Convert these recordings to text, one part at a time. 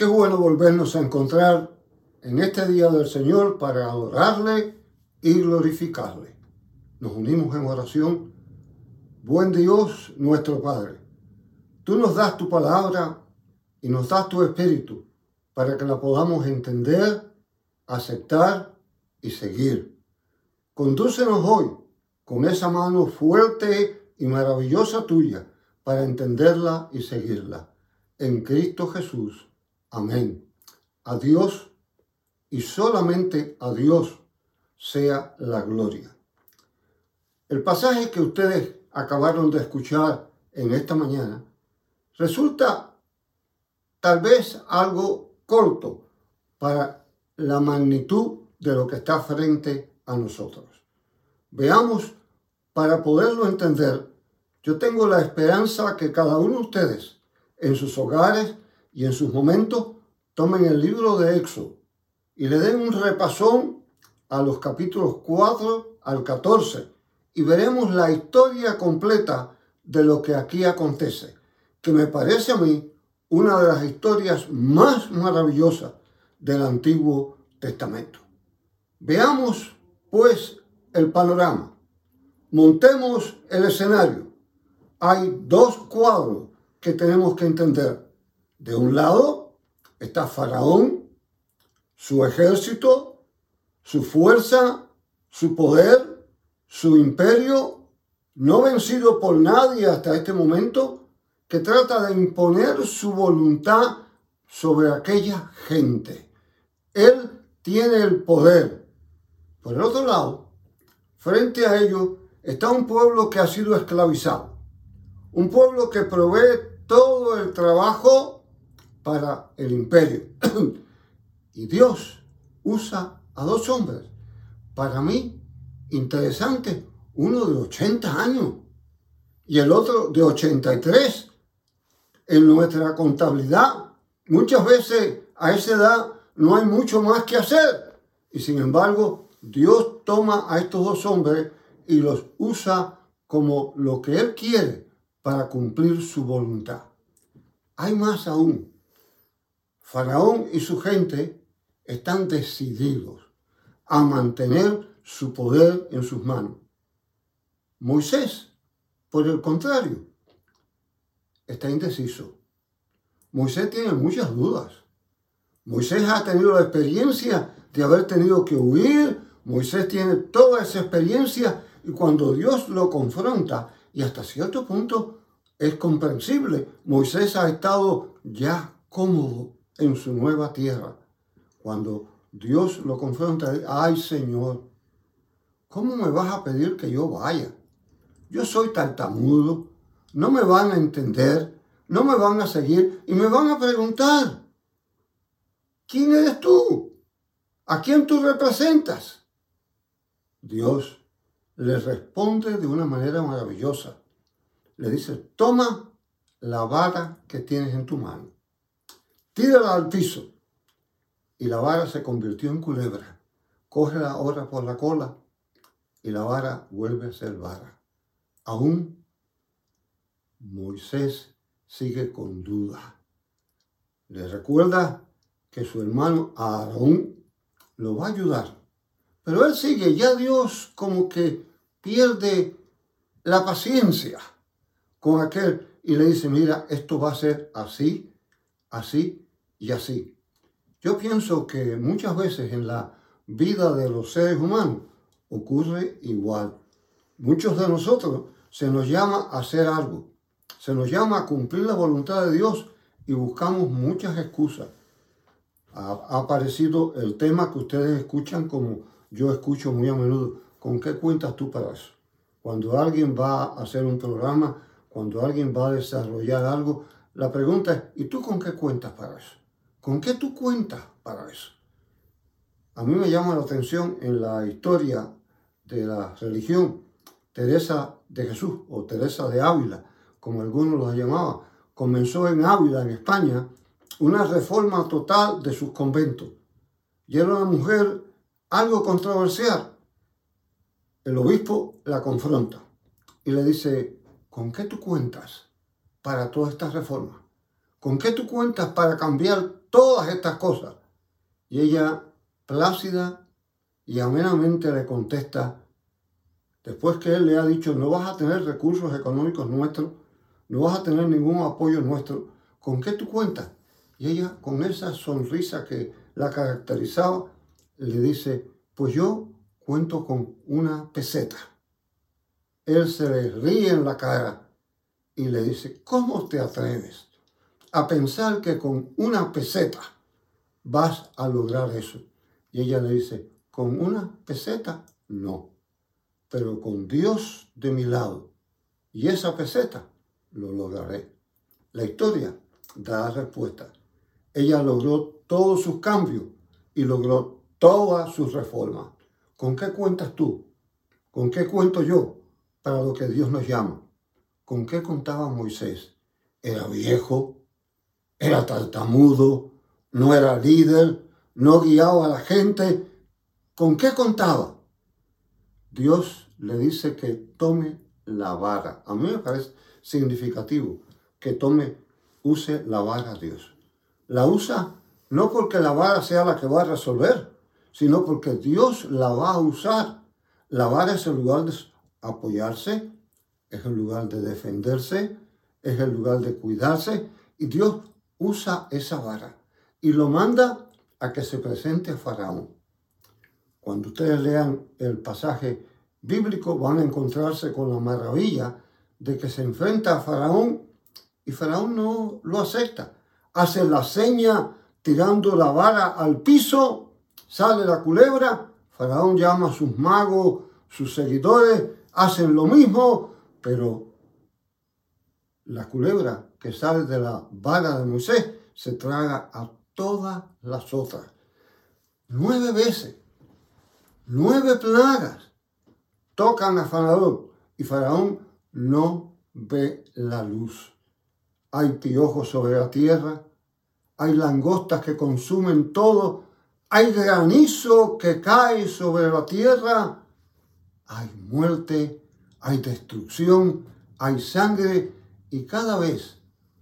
Qué bueno volvernos a encontrar en este día del Señor para adorarle y glorificarle. Nos unimos en oración. Buen Dios, nuestro Padre, tú nos das tu palabra y nos das tu espíritu para que la podamos entender, aceptar y seguir. Condúcenos hoy con esa mano fuerte y maravillosa tuya para entenderla y seguirla. En Cristo Jesús. Amén. A Dios y solamente a Dios sea la gloria. El pasaje que ustedes acabaron de escuchar en esta mañana resulta tal vez algo corto para la magnitud de lo que está frente a nosotros. Veamos, para poderlo entender, yo tengo la esperanza que cada uno de ustedes en sus hogares y en sus momentos tomen el libro de Éxodo y le den un repasón a los capítulos 4 al 14 y veremos la historia completa de lo que aquí acontece, que me parece a mí una de las historias más maravillosas del Antiguo Testamento. Veamos, pues, el panorama. Montemos el escenario. Hay dos cuadros que tenemos que entender. De un lado está Faraón, su ejército, su fuerza, su poder, su imperio, no vencido por nadie hasta este momento, que trata de imponer su voluntad sobre aquella gente. Él tiene el poder. Por el otro lado, frente a ello está un pueblo que ha sido esclavizado, un pueblo que provee todo el trabajo para el imperio. y Dios usa a dos hombres, para mí, interesante, uno de 80 años y el otro de 83. En nuestra contabilidad, muchas veces a esa edad no hay mucho más que hacer. Y sin embargo, Dios toma a estos dos hombres y los usa como lo que Él quiere para cumplir su voluntad. Hay más aún. Faraón y su gente están decididos a mantener su poder en sus manos. Moisés, por el contrario, está indeciso. Moisés tiene muchas dudas. Moisés ha tenido la experiencia de haber tenido que huir. Moisés tiene toda esa experiencia y cuando Dios lo confronta, y hasta cierto punto es comprensible, Moisés ha estado ya cómodo en su nueva tierra. Cuando Dios lo confronta, ay Señor, ¿cómo me vas a pedir que yo vaya? Yo soy tartamudo, no me van a entender, no me van a seguir y me van a preguntar, ¿quién eres tú? ¿A quién tú representas? Dios le responde de una manera maravillosa. Le dice, toma la vara que tienes en tu mano, tírala al piso. Y la vara se convirtió en culebra. Cógela ahora por la cola y la vara vuelve a ser vara. Aún Moisés sigue con duda. Le recuerda que su hermano Aarón lo va a ayudar. Pero él sigue, ya Dios como que pierde la paciencia con aquel y le dice, mira, esto va a ser así, así y así. Yo pienso que muchas veces en la vida de los seres humanos ocurre igual. Muchos de nosotros se nos llama a hacer algo, se nos llama a cumplir la voluntad de Dios y buscamos muchas excusas. Ha, aparecido el tema que ustedes escuchan como yo escucho muy a menudo. ¿Con qué cuentas tú para eso? Cuando alguien va a hacer un programa, cuando alguien va a desarrollar algo, la pregunta es, ¿y tú con qué cuentas para eso? ¿Con qué tú cuentas para eso? A mí me llama la atención en la historia de la religión, Teresa de Jesús o Teresa de Ávila, como algunos la llamaban, comenzó en Ávila, en España, una reforma total de sus conventos. Y era una mujer algo controversial, el obispo la confronta y le dice, ¿con qué tú cuentas para toda esta reforma? ¿Con qué tú cuentas para cambiar todas estas cosas. Y ella, plácida y amenamente, le contesta, después que él le ha dicho, no vas a tener recursos económicos nuestros, no vas a tener ningún apoyo nuestro, ¿con qué tú cuentas? Y ella, con esa sonrisa que la caracterizaba, le dice, pues yo cuento con una peseta. Él se le ríe en la cara y le dice, ¿cómo te atreves a pensar que con una peseta vas a lograr eso? Y ella le dice, con una peseta no, pero con Dios de mi lado y esa peseta lo lograré. La historia da respuesta. Ella logró todos sus cambios y logró todas sus reformas. ¿Con qué cuentas tú? ¿Con qué cuento yo para lo que Dios nos llama? ¿Con qué contaba Moisés? Era viejo, era tartamudo, no era líder, no guiaba a la gente. ¿Con qué contaba? Dios le dice que tome la vara. A mí me parece significativo que tome, use la vara Dios. La usa no porque la vara sea la que va a resolver, sino porque Dios la va a usar. La vara es el lugar de apoyarse, es el lugar de defenderse, es el lugar de cuidarse, y Dios usa esa vara y lo manda a que se presente a Faraón. Cuando ustedes lean el pasaje bíblico van a encontrarse con la maravilla de que se enfrenta a Faraón y Faraón no lo acepta. Hace la seña tirando la vara al piso, sale la culebra, Faraón llama a sus magos, sus seguidores, hacen lo mismo, pero la culebra que sale de la vara de Moisés se traga a todas las otras. Nueve veces, nueve plagas tocan a Faraón y Faraón no ve la luz. Hay piojos sobre la tierra, hay langostas que consumen todo, hay granizo que cae sobre la tierra, hay muerte, hay destrucción, hay sangre y cada vez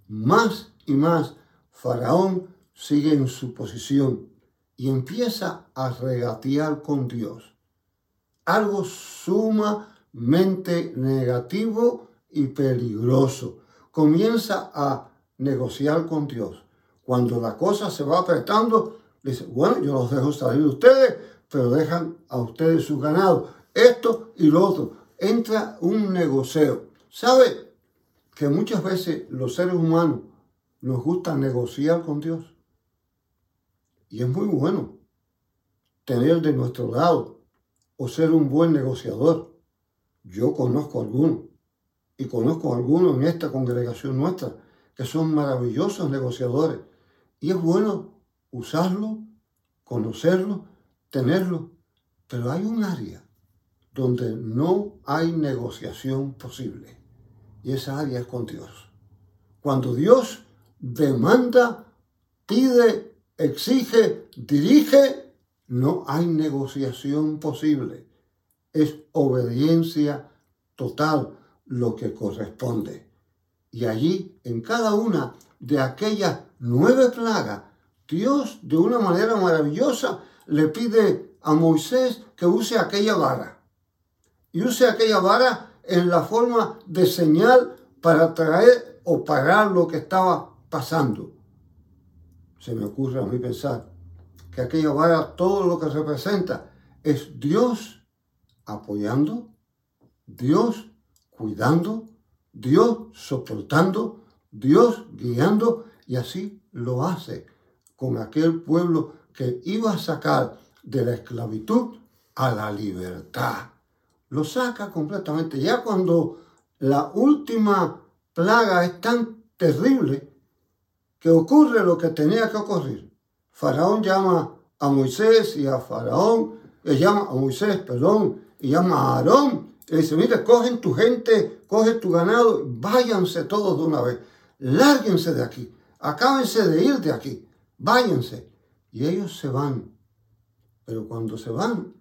más y más Faraón sigue en su posición y empieza a regatear con Dios. Algo suma mente negativo y peligroso. Comienza a negociar con Dios. Cuando la cosa se va apretando, dice, bueno, yo los dejo salir ustedes, pero dejan a ustedes su ganado. Esto y lo otro. Entra un negocio. ¿Sabe que muchas veces los seres humanos nos gusta negociar con Dios? Y es muy bueno tener de nuestro lado o ser un buen negociador. Yo conozco algunos y conozco algunos en esta congregación nuestra que son maravillosos negociadores. Y es bueno usarlo, conocerlo, tenerlo. Pero hay un área donde no hay negociación posible. Y esa área es con Dios. Cuando Dios demanda, pide, exige, dirige, no hay negociación posible es obediencia total lo que corresponde. Y allí, en cada una de aquellas nueve plagas, Dios de una manera maravillosa le pide a Moisés que use aquella vara. Y use aquella vara en la forma de señal para traer o parar lo que estaba pasando. Se me ocurre a mí pensar que aquella vara, todo lo que representa, es Dios apoyando, Dios cuidando, Dios soportando, Dios guiando, y así lo hace con aquel pueblo que iba a sacar de la esclavitud a la libertad. Lo saca completamente. Ya cuando la última plaga es tan terrible que ocurre lo que tenía que ocurrir. Faraón llama a Moisés y a Faraón, le llama a Moisés, perdón, y llama a Aarón y dice, mire, cogen tu gente, coge tu ganado, váyanse todos de una vez, lárguense de aquí, acábense de ir de aquí, váyanse. Y ellos se van. Pero cuando se van,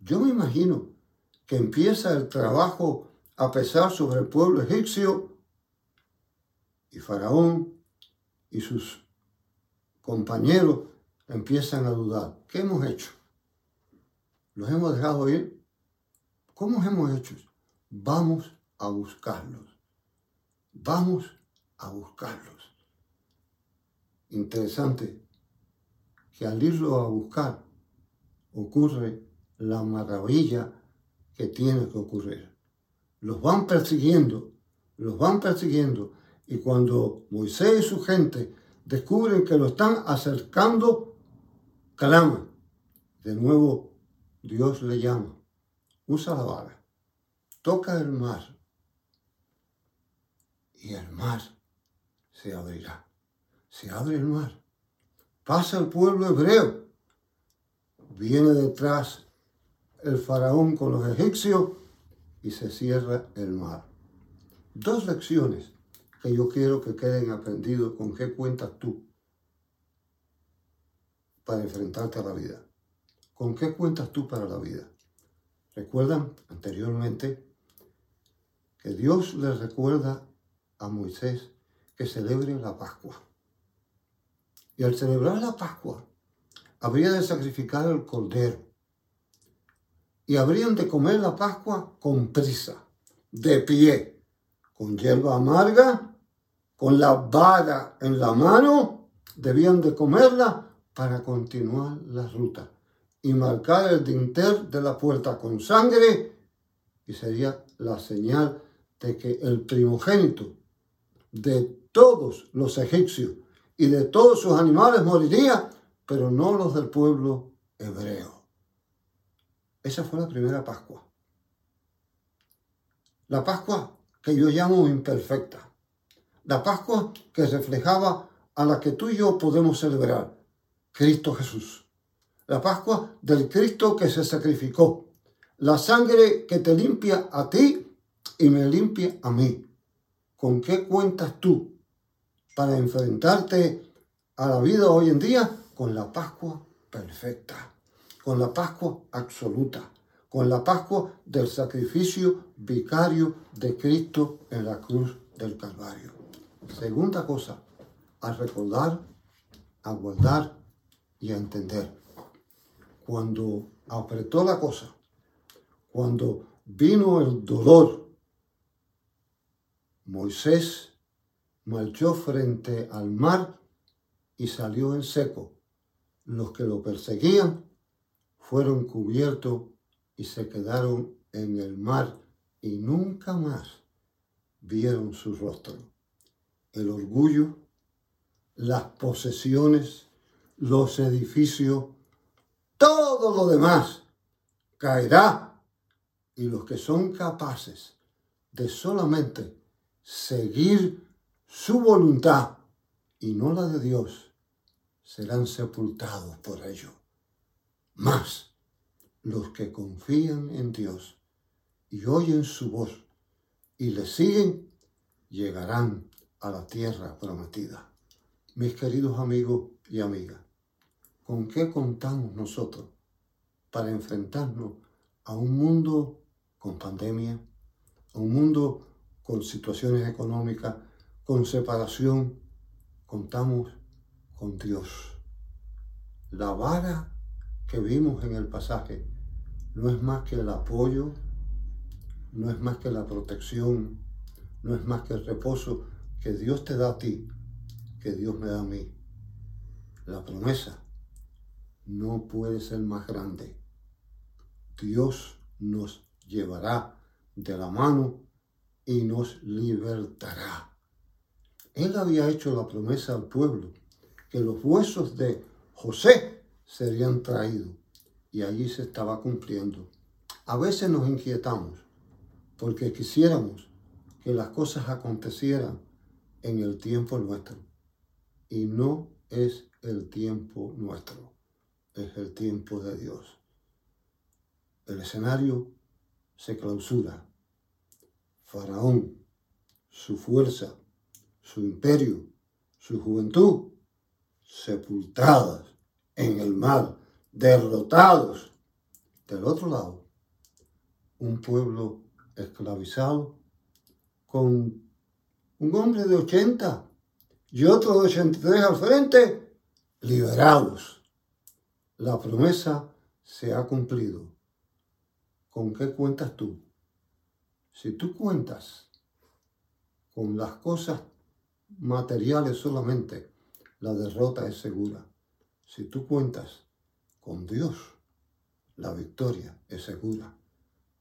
yo me imagino que empieza el trabajo a pesar sobre el pueblo egipcio y Faraón y sus compañeros empiezan a dudar. ¿Qué hemos hecho? ¿Los hemos dejado ir? ¿Cómo hemos hecho? Vamos a buscarlos. Vamos a buscarlos. Interesante que al irlo a buscar ocurre la maravilla que tiene que ocurrir. Los van persiguiendo, los van persiguiendo y cuando Moisés y su gente descubren que lo están acercando, claman. De nuevo Dios le llama, usa la vara, toca el mar y el mar se abrirá. Se abre el mar. Pasa el pueblo hebreo. Viene detrás el faraón con los egipcios y se cierra el mar. Dos lecciones que yo quiero que queden aprendidos con qué cuentas tú para enfrentarte a la vida. ¿Con qué cuentas tú para la vida? Recuerdan anteriormente que Dios le recuerda a Moisés que celebre la Pascua. Y al celebrar la Pascua, habría de sacrificar el cordero. Y habrían de comer la Pascua con prisa, de pie, con hierba amarga, con la vara en la mano, debían de comerla para continuar la ruta y marcar el dintel de la puerta con sangre y sería la señal de que el primogénito de todos los egipcios y de todos sus animales moriría, pero no los del pueblo hebreo. Esa fue la primera Pascua. La Pascua que yo llamo imperfecta. La Pascua que reflejaba a la que tú y yo podemos celebrar, Cristo Jesús. La Pascua del Cristo que se sacrificó. La sangre que te limpia a ti y me limpia a mí. ¿Con qué cuentas tú para enfrentarte a la vida hoy en día? Con la Pascua perfecta, con la Pascua absoluta, con la Pascua del sacrificio vicario de Cristo en la cruz del Calvario. Segunda cosa, a recordar, a guardar y a entender. Cuando apretó la cosa, cuando vino el dolor, Moisés marchó frente al mar y salió en seco. Los que lo perseguían fueron cubiertos y se quedaron en el mar y nunca más vieron su rostro. El orgullo, las posesiones, los edificios, todo lo demás caerá y los que son capaces de solamente seguir su voluntad y no la de Dios, serán sepultados por ello. Más los que confían en Dios y oyen su voz y le siguen, llegarán a la tierra prometida. Mis queridos amigos y amigas, ¿con qué contamos nosotros para enfrentarnos a un mundo con pandemia, a un mundo con situaciones económicas, con separación, contamos con Dios. La vara que vimos en el pasaje no es más que el apoyo, no es más que la protección, no es más que el reposo que Dios te da a ti, que Dios me da a mí. La promesa no puede ser más grande. Dios nos llevará de la mano y nos libertará. Él había hecho la promesa al pueblo que los huesos de José serían traídos y allí se estaba cumpliendo. A veces nos inquietamos porque quisiéramos que las cosas acontecieran en el tiempo nuestro y no es el tiempo nuestro, es el tiempo de Dios. El escenario se clausura Faraón, su fuerza, su imperio, su juventud, sepultadas en el mar, derrotados. Del otro lado, un pueblo esclavizado con un hombre de 80 y otro de 83 al frente, liberados. La promesa se ha cumplido. ¿Con qué cuentas tú? Si tú cuentas con las cosas materiales solamente, la derrota es segura. Si tú cuentas con Dios, la victoria es segura.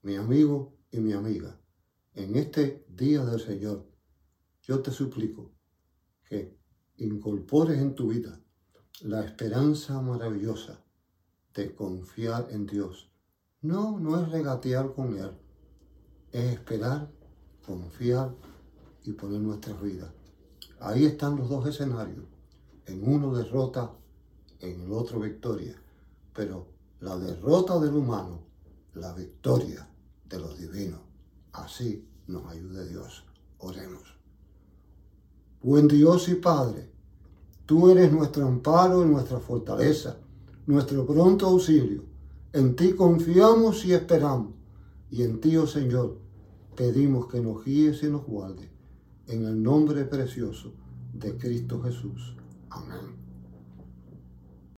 Mi amigo y mi amiga, en este día del Señor, yo te suplico que incorpores en tu vida la esperanza maravillosa de confiar en Dios. No, no es regatear con Él, es esperar, confiar y poner nuestras vidas. Ahí están los dos escenarios. En uno derrota, en el otro victoria. Pero la derrota del humano, la victoria de los divinos. Así nos ayude Dios. Oremos. Buen Dios y Padre, tú eres nuestro amparo y nuestra fortaleza, nuestro pronto auxilio. En ti confiamos y esperamos. Y en ti, oh Señor, pedimos que nos guíes y nos guardes. En el nombre precioso de Cristo Jesús. Amén.